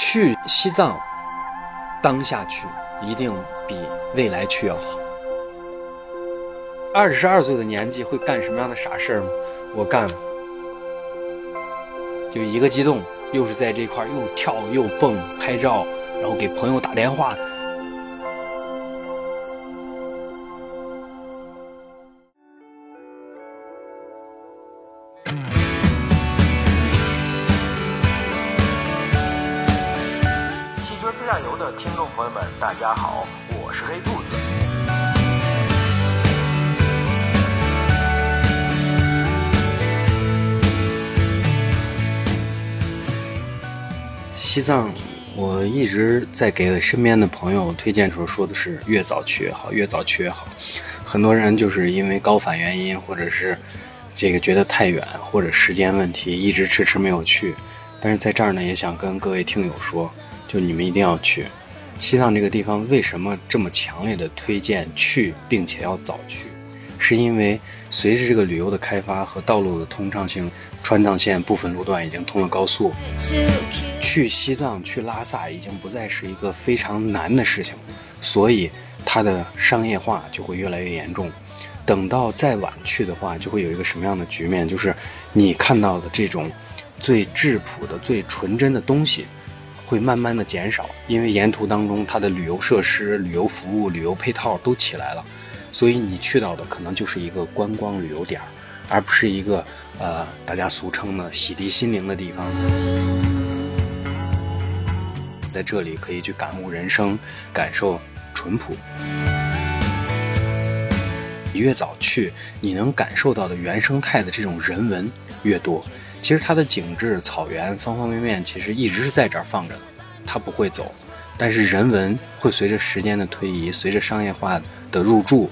去西藏，当下去一定比未来去要好。二十二岁的年纪会干什么样的傻事儿吗？我干了，就一个激动，又是在这块又跳又蹦拍照，然后给朋友打电话。众朋友们，大家好，我是黑兔子。西藏，我一直在给身边的朋友推荐时候说的是越早去越好，越早去越好。很多人就是因为高反原因，或者是这个觉得太远，或者时间问题，一直迟迟没有去。但是在这儿呢，也想跟各位听友说，就你们一定要去西藏这个地方。为什么这么强烈的推荐去，并且要早去？是因为随着这个旅游的开发和道路的通畅性，川藏线部分路段已经通了高速，去西藏、去拉萨已经不再是一个非常难的事情，所以它的商业化就会越来越严重。等到再晚去的话，就会有一个什么样的局面？就是你看到的这种最质朴的、最纯真的东西，会慢慢的减少，因为沿途当中它的旅游设施、旅游服务、旅游配套都起来了。所以你去到的可能就是一个观光旅游点儿，而不是一个呃大家俗称的洗涤心灵的地方。在这里可以去感悟人生，感受淳朴。你越早去，你能感受到的原生态的这种人文越多。其实它的景致、草原方方面面，其实一直是在这儿放着的，它不会走。但是人文会随着时间的推移，随着商业化的入驻，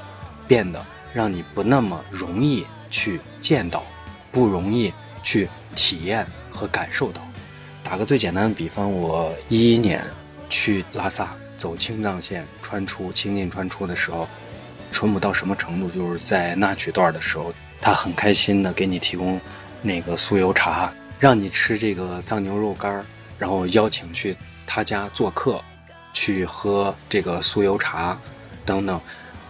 变得让你不那么容易去见到，不容易去体验和感受到。打个最简单的比方，我一一年去拉萨走青藏线穿出清进穿出的时候，淳朴到什么程度？就是在那曲段的时候，他很开心的给你提供那个酥油茶，让你吃这个藏牛肉干然后邀请去他家做客。去喝这个酥油茶，等等，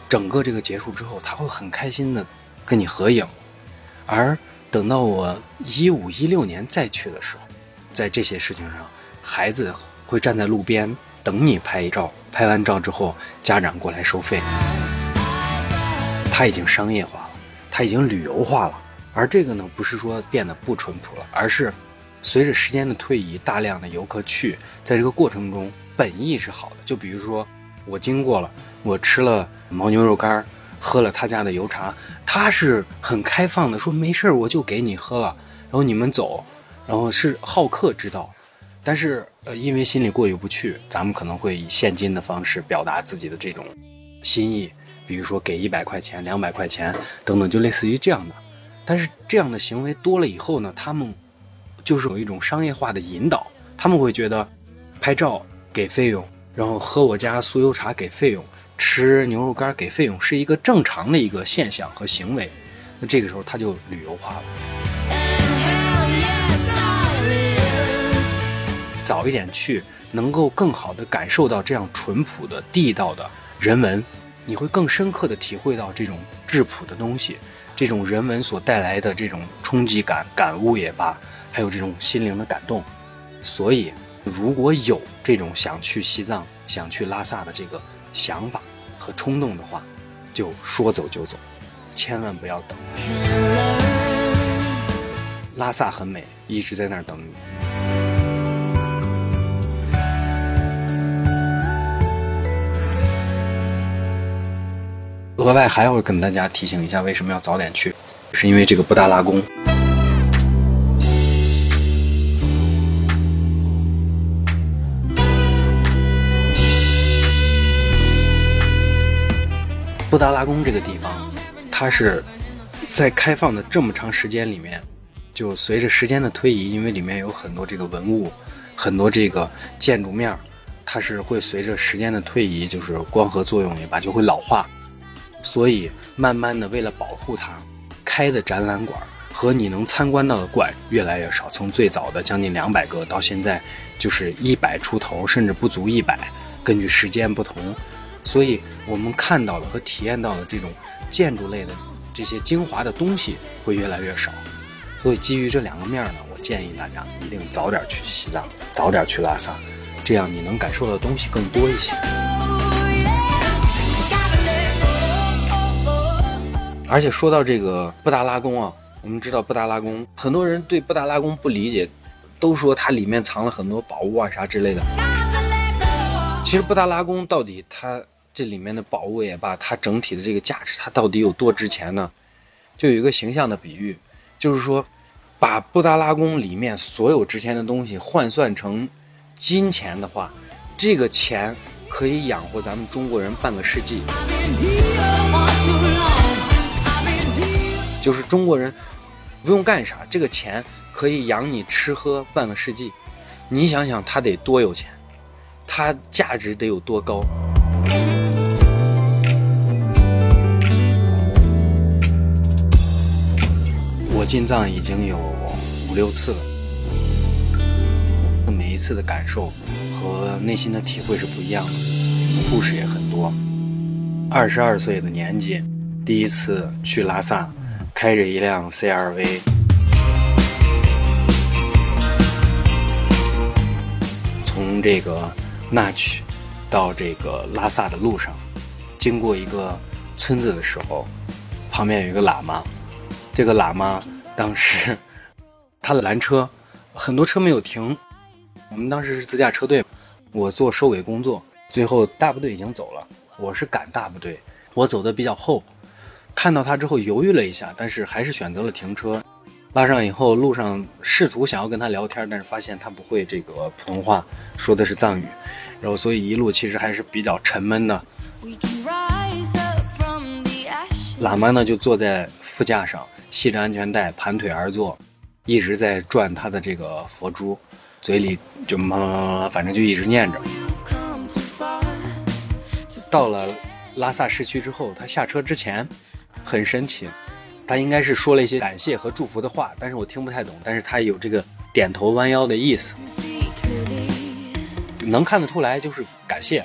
整个这个结束之后，他会很开心的跟你合影。而等到我一五一六年再去的时候，在这些事情上，孩子会站在路边等你拍照，拍完照之后，家长过来收费。他已经商业化了，他已经旅游化了。而这个呢，不是说变得不淳朴了，而是随着时间的推移，大量的游客去，在这个过程中。本意是好的，就比如说，我经过了，我吃了牦牛肉干，喝了他家的油茶，他是很开放的，说没事儿，我就给你喝了，然后你们走，然后是好客之道。但是呃，因为心里过意不去，咱们可能会以现金的方式表达自己的这种心意，比如说给一百块钱、两百块钱等等，就类似于这样的。但是这样的行为多了以后呢，他们就是有一种商业化的引导，他们会觉得拍照。给费用，然后喝我家酥油茶给费用，吃牛肉干给费用，是一个正常的一个现象和行为。那这个时候他就旅游化了。早一点去，能够更好的感受到这样淳朴的地道的人文，你会更深刻的体会到这种质朴的东西，这种人文所带来的这种冲击感、感悟也罢，还有这种心灵的感动。所以。如果有这种想去西藏、想去拉萨的这个想法和冲动的话，就说走就走，千万不要等。拉萨很美，一直在那儿等你。额外还要跟大家提醒一下，为什么要早点去？是因为这个布达拉宫。布达拉宫这个地方，它是在开放的这么长时间里面，就随着时间的推移，因为里面有很多这个文物，很多这个建筑面它是会随着时间的推移，就是光合作用也罢，就会老化。所以慢慢的，为了保护它，开的展览馆和你能参观到的馆越来越少，从最早的将近两百个，到现在就是一百出头，甚至不足一百。根据时间不同，所以我们看到的和体验到的这种建筑类的这些精华的东西会越来越少。所以基于这两个面呢，我建议大家一定早点去西藏，早点去拉萨，这样你能感受到的东西更多一些。而且说到这个布达拉宫啊，我们知道布达拉宫，很多人对布达拉宫不理解，都说它里面藏了很多宝物啊啥之类的。其实布达拉宫到底它这里面的宝物也罢，它整体的这个价值，它到底有多值钱呢？就有一个形象的比喻，就是说，把布达拉宫里面所有值钱的东西换算成金钱的话，这个钱可以养活咱们中国人半个世纪。就是中国人不用干啥，这个钱可以养你吃喝半个世纪。你想想，他得多有钱，他价值得有多高？我进藏已经有五六次了，每一次的感受和内心的体会是不一样的，故事也很多。二十二岁的年纪，第一次去拉萨。开着一辆 CRV，从这个纳曲到这个拉萨的路上，经过一个村子的时候，旁边有一个喇嘛。这个喇嘛当时他的拦车，很多车没有停。我们当时是自驾车队，我做收尾工作。最后大部队已经走了，我是赶大部队，我走的比较后。看到他之后犹豫了一下，但是还是选择了停车。拉上以后，路上试图想要跟他聊天，但是发现他不会这个普通话，说的是藏语，然后所以一路其实还是比较沉闷的。喇嘛呢就坐在副驾上，系着安全带，盘腿而坐，一直在转他的这个佛珠，嘴里就嘛嘛嘛嘛，反正就一直念着。到了拉萨市区之后，他下车之前。很神奇，他应该是说了一些感谢和祝福的话，但是我听不太懂。但是他有这个点头弯腰的意思，能看得出来就是感谢。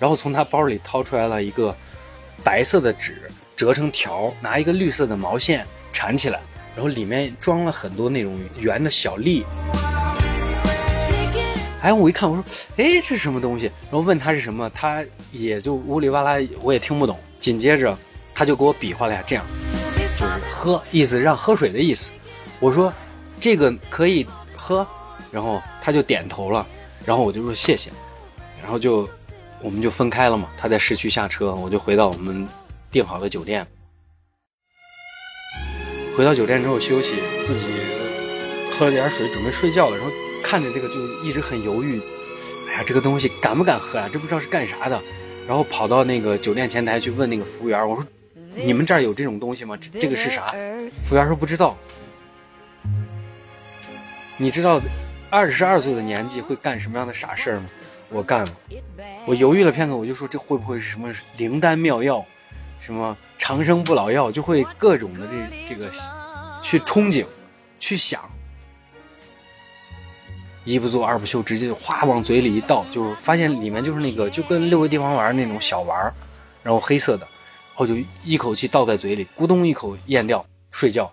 然后从他包里掏出来了一个白色的纸，折成条，拿一个绿色的毛线缠起来，然后里面装了很多那种圆的小粒。哎，我一看，我说，哎，这是什么东西？然后问他是什么，他也就呜里哇啦，我也听不懂。紧接着。他就给我比划了呀，这样就是喝，意思让喝水的意思。我说这个可以喝，然后他就点头了，然后我就说谢谢，然后就我们就分开了嘛。他在市区下车，我就回到我们订好的酒店。回到酒店之后休息，自己喝了点水，准备睡觉了。然后看着这个就一直很犹豫，哎呀，这个东西敢不敢喝呀？这不知道是干啥的。然后跑到那个酒店前台去问那个服务员，我说。你们这儿有这种东西吗？这个是啥？服务员说不知道。你知道二十二岁的年纪会干什么样的傻事儿吗？我干了。我犹豫了片刻，我就说这会不会是什么灵丹妙药，什么长生不老药？就会各种的这这个去憧憬，去想。一不做二不休，直接就哗往嘴里一倒，就是发现里面就是那个就跟六味地黄丸那种小丸儿，然后黑色的。后就一口气倒在嘴里，咕咚一口咽掉，睡觉。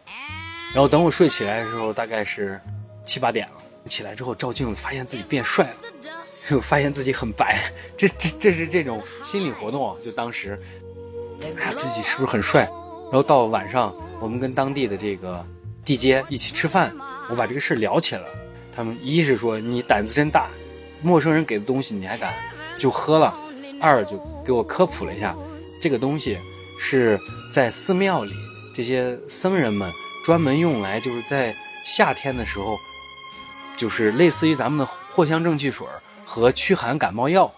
然后等我睡起来的时候，大概是七八点了。起来之后照镜子，发现自己变帅了，就发现自己很白。这这这是这种心理活动啊！就当时，哎呀，自己是不是很帅？然后到晚上，我们跟当地的这个地接一起吃饭，我把这个事聊起来了。他们一是说你胆子真大，陌生人给的东西你还敢就喝了；二就给我科普了一下这个东西。是在寺庙里，这些僧人们专门用来，就是在夏天的时候，就是类似于咱们的藿香正气水和驱寒感冒药，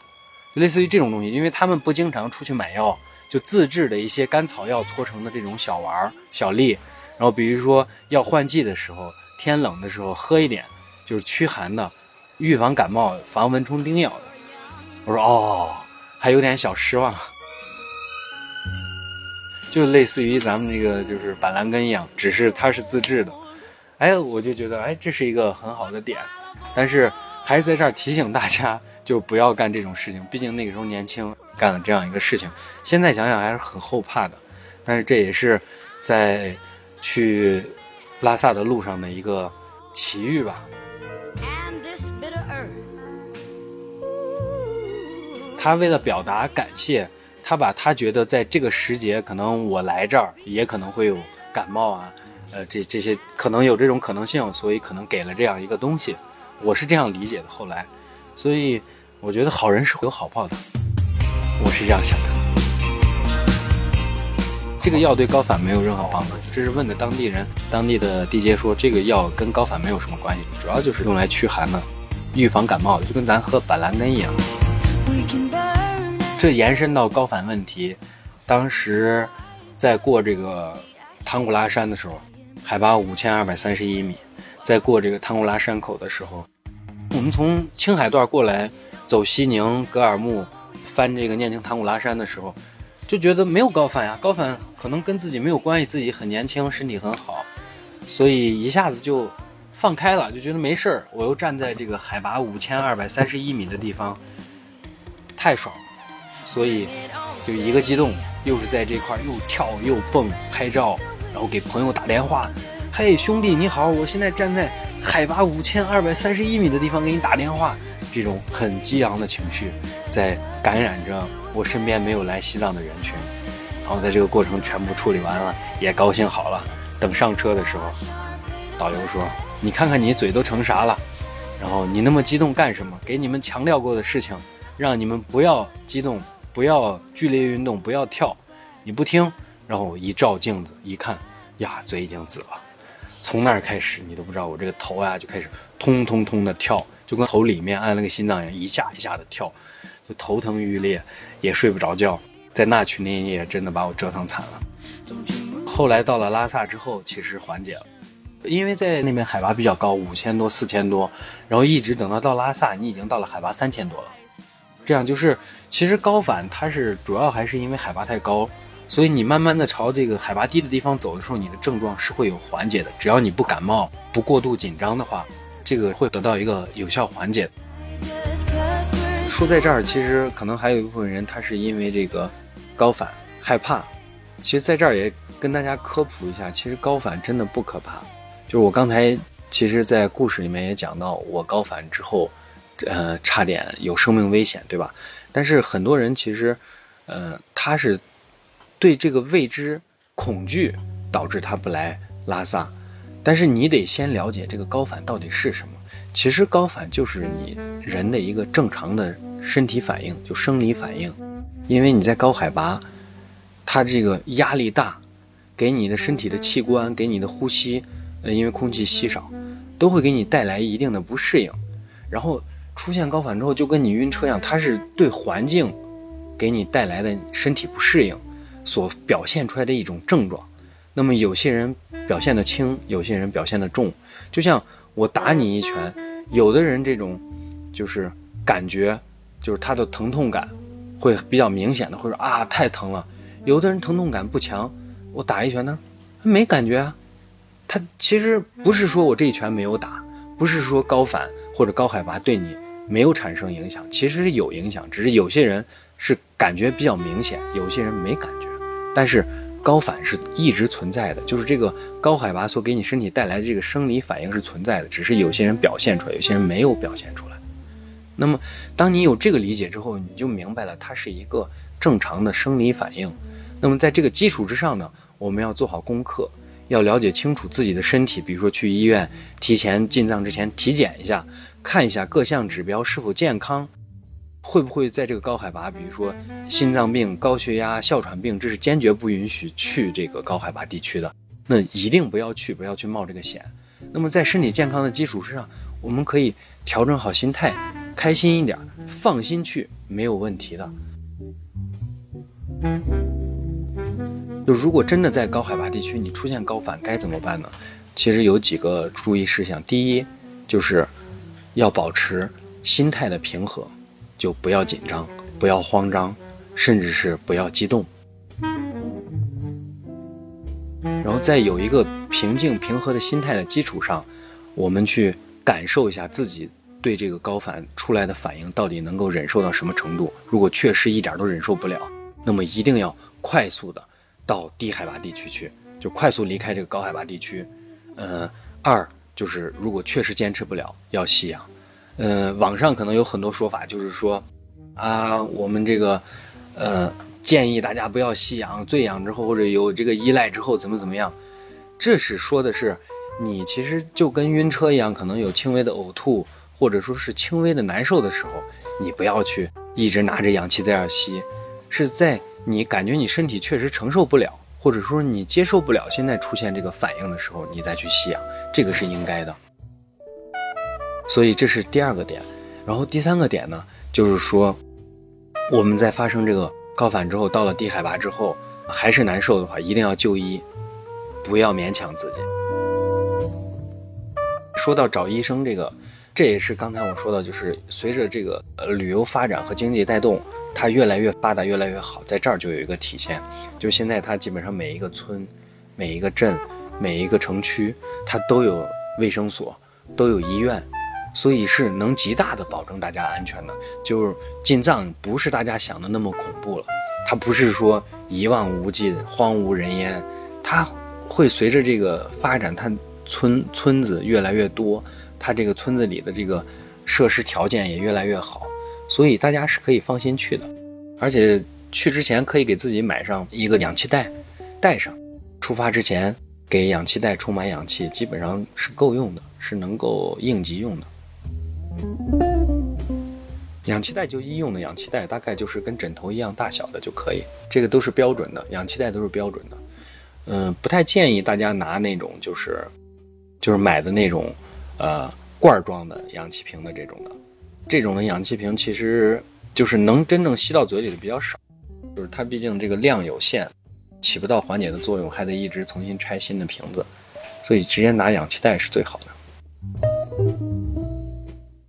类似于这种东西，因为他们不经常出去买药，就自制的一些甘草药搓成的这种小丸、小粒，然后比如说要换季的时候，天冷的时候喝一点，就是驱寒的，预防感冒、防蚊虫叮咬的。我说哦，还有点小失望。就类似于咱们那个就是板蓝根一样，只是它是自制的。哎，我就觉得哎，这是一个很好的点，但是还是在这儿提醒大家，就不要干这种事情。毕竟那个时候年轻，干了这样一个事情，现在想想还是很后怕的。但是这也是在去拉萨的路上的一个奇遇吧。他为了表达感谢，他把他觉得在这个时节，可能我来这儿也可能会有感冒啊，呃，这这些可能有这种可能性，所以可能给了这样一个东西，我是这样理解的。后来，所以我觉得好人是会有好报的，我是这样想的。这个药对高反没有任何帮助，这是问的当地人，当地的地接说这个药跟高反没有什么关系，主要就是用来驱寒的，预防感冒，就跟咱喝板蓝根一样。这延伸到高反问题，当时在过这个唐古拉山的时候，海拔五千二百三十一米，在过这个唐古拉山口的时候，我们从青海段过来，走西宁、格尔木，翻这个念青唐古拉山的时候，就觉得没有高反呀，高反可能跟自己没有关系，自己很年轻，身体很好，所以一下子就放开了，就觉得没事儿。我又站在这个海拔五千二百三十一米的地方，太爽了。所以，就一个激动，又是在这块又跳又蹦拍照，然后给朋友打电话，嘿兄弟你好，我现在站在海拔五千二百三十一米的地方给你打电话，这种很激昂的情绪在感染着我身边没有来西藏的人群，然后在这个过程全部处理完了，也高兴好了。等上车的时候，导游说：“你看看你嘴都成啥了，然后你那么激动干什么？给你们强调过的事情，让你们不要激动。”不要剧烈运动，不要跳，你不听，然后一照镜子一看，呀，嘴已经紫了。从那儿开始，你都不知道我这个头啊就开始通通通的跳，就跟头里面按了个心脏一样，一下一下的跳，就头疼欲裂，也睡不着觉。在那曲那一夜，真的把我折腾惨了。后来到了拉萨之后，其实缓解了，因为在那边海拔比较高，五千多、四千多，然后一直等到到拉萨，你已经到了海拔三千多了。这样就是，其实高反它是主要还是因为海拔太高，所以你慢慢的朝这个海拔低的地方走的时候，你的症状是会有缓解的。只要你不感冒、不过度紧张的话，这个会得到一个有效缓解。说在这儿，其实可能还有一部分人他是因为这个高反害怕。其实在这儿也跟大家科普一下，其实高反真的不可怕。就是我刚才其实，在故事里面也讲到，我高反之后。呃，差点有生命危险，对吧？但是很多人其实，呃，他是对这个未知恐惧导致他不来拉萨。但是你得先了解这个高反到底是什么。其实高反就是你人的一个正常的身体反应，就生理反应。因为你在高海拔，它这个压力大，给你的身体的器官，给你的呼吸，呃，因为空气稀少，都会给你带来一定的不适应，然后。出现高反之后，就跟你晕车一样，它是对环境给你带来的身体不适应所表现出来的一种症状。那么有些人表现的轻，有些人表现的重。就像我打你一拳，有的人这种就是感觉就是他的疼痛感会比较明显的，会说啊太疼了。有的人疼痛感不强，我打一拳呢没感觉啊。他其实不是说我这一拳没有打，不是说高反或者高海拔对你。没有产生影响，其实是有影响，只是有些人是感觉比较明显，有些人没感觉。但是高反是一直存在的，就是这个高海拔所给你身体带来的这个生理反应是存在的，只是有些人表现出来，有些人没有表现出来。那么，当你有这个理解之后，你就明白了，它是一个正常的生理反应。那么，在这个基础之上呢，我们要做好功课，要了解清楚自己的身体，比如说去医院提前进藏之前体检一下。看一下各项指标是否健康，会不会在这个高海拔，比如说心脏病、高血压、哮喘病，这是坚决不允许去这个高海拔地区的，那一定不要去，不要去冒这个险。那么在身体健康的基础之上，我们可以调整好心态，开心一点，放心去，没有问题的。就如果真的在高海拔地区你出现高反该怎么办呢？其实有几个注意事项，第一就是。要保持心态的平和，就不要紧张，不要慌张，甚至是不要激动。然后在有一个平静平和的心态的基础上，我们去感受一下自己对这个高反出来的反应到底能够忍受到什么程度。如果确实一点都忍受不了，那么一定要快速的到低海拔地区去，就快速离开这个高海拔地区。呃，二就是如果确实坚持不了，要吸氧。呃，网上可能有很多说法，就是说，啊，我们这个，呃，建议大家不要吸氧，醉氧之后或者有这个依赖之后怎么怎么样。这是说的是，你其实就跟晕车一样，可能有轻微的呕吐，或者说是轻微的难受的时候，你不要去一直拿着氧气在那吸。是在你感觉你身体确实承受不了，或者说你接受不了现在出现这个反应的时候，你再去吸氧，这个是应该的。所以这是第二个点，然后第三个点呢，就是说我们在发生这个高反之后，到了低海拔之后还是难受的话，一定要就医，不要勉强自己。说到找医生这个，这也是刚才我说的，就是随着这个旅游发展和经济带动。它越来越发达，越来越好，在这儿就有一个体现，就现在它基本上每一个村、每一个镇、每一个城区，它都有卫生所，都有医院，所以是能极大的保证大家安全的。就是进藏不是大家想的那么恐怖了，它不是说一望无际、荒无人烟，它会随着这个发展，它村村子越来越多，它这个村子里的这个设施条件也越来越好。所以大家是可以放心去的，而且去之前可以给自己买上一个氧气袋，带上。出发之前给氧气袋充满氧气，基本上是够用的，是能够应急用的。氧气袋就医用的氧气袋，大概就是跟枕头一样大小的就可以，这个都是标准的，氧气袋都是标准的。嗯，不太建议大家拿那种就是就是买的那种呃罐装的氧气瓶的这种的。这种的氧气瓶其实就是能真正吸到嘴里的比较少，就是它毕竟这个量有限，起不到缓解的作用，还得一直重新拆新的瓶子，所以直接拿氧气袋是最好的。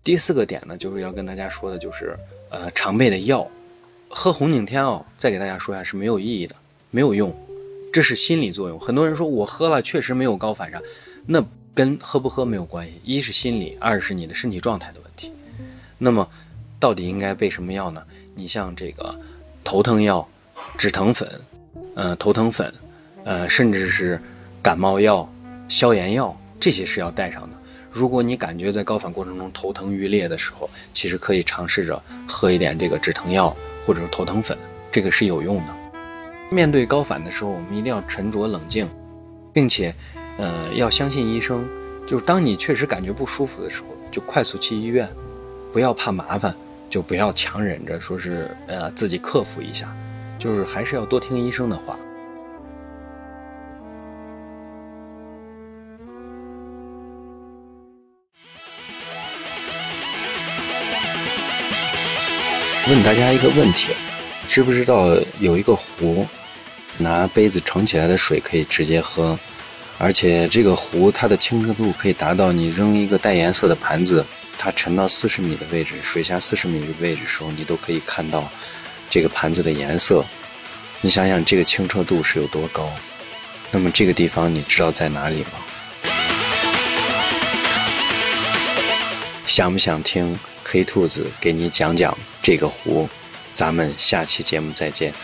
第四个点呢，就是要跟大家说的，就是呃常备的药，喝红景天哦，再给大家说一下是没有意义的，没有用，这是心理作用。很多人说我喝了确实没有高反啥，那跟喝不喝没有关系，一是心理，二是你的身体状态的问题。那么，到底应该备什么药呢？你像这个头疼药、止疼粉，呃，头疼粉，呃，甚至是感冒药、消炎药，这些是要带上的。如果你感觉在高反过程中头疼欲裂的时候，其实可以尝试着喝一点这个止疼药或者是头疼粉，这个是有用的。面对高反的时候，我们一定要沉着冷静，并且，呃，要相信医生。就是当你确实感觉不舒服的时候，就快速去医院。不要怕麻烦，就不要强忍着，说是呃自己克服一下，就是还是要多听医生的话。问大家一个问题，知不知道有一个壶，拿杯子盛起来的水可以直接喝，而且这个壶它的清澈度可以达到你扔一个带颜色的盘子。它沉到四十米的位置，水下四十米的位置时候，你都可以看到这个盘子的颜色。你想想，这个清澈度是有多高？那么这个地方你知道在哪里吗？想不想听黑兔子给你讲讲这个湖？咱们下期节目再见。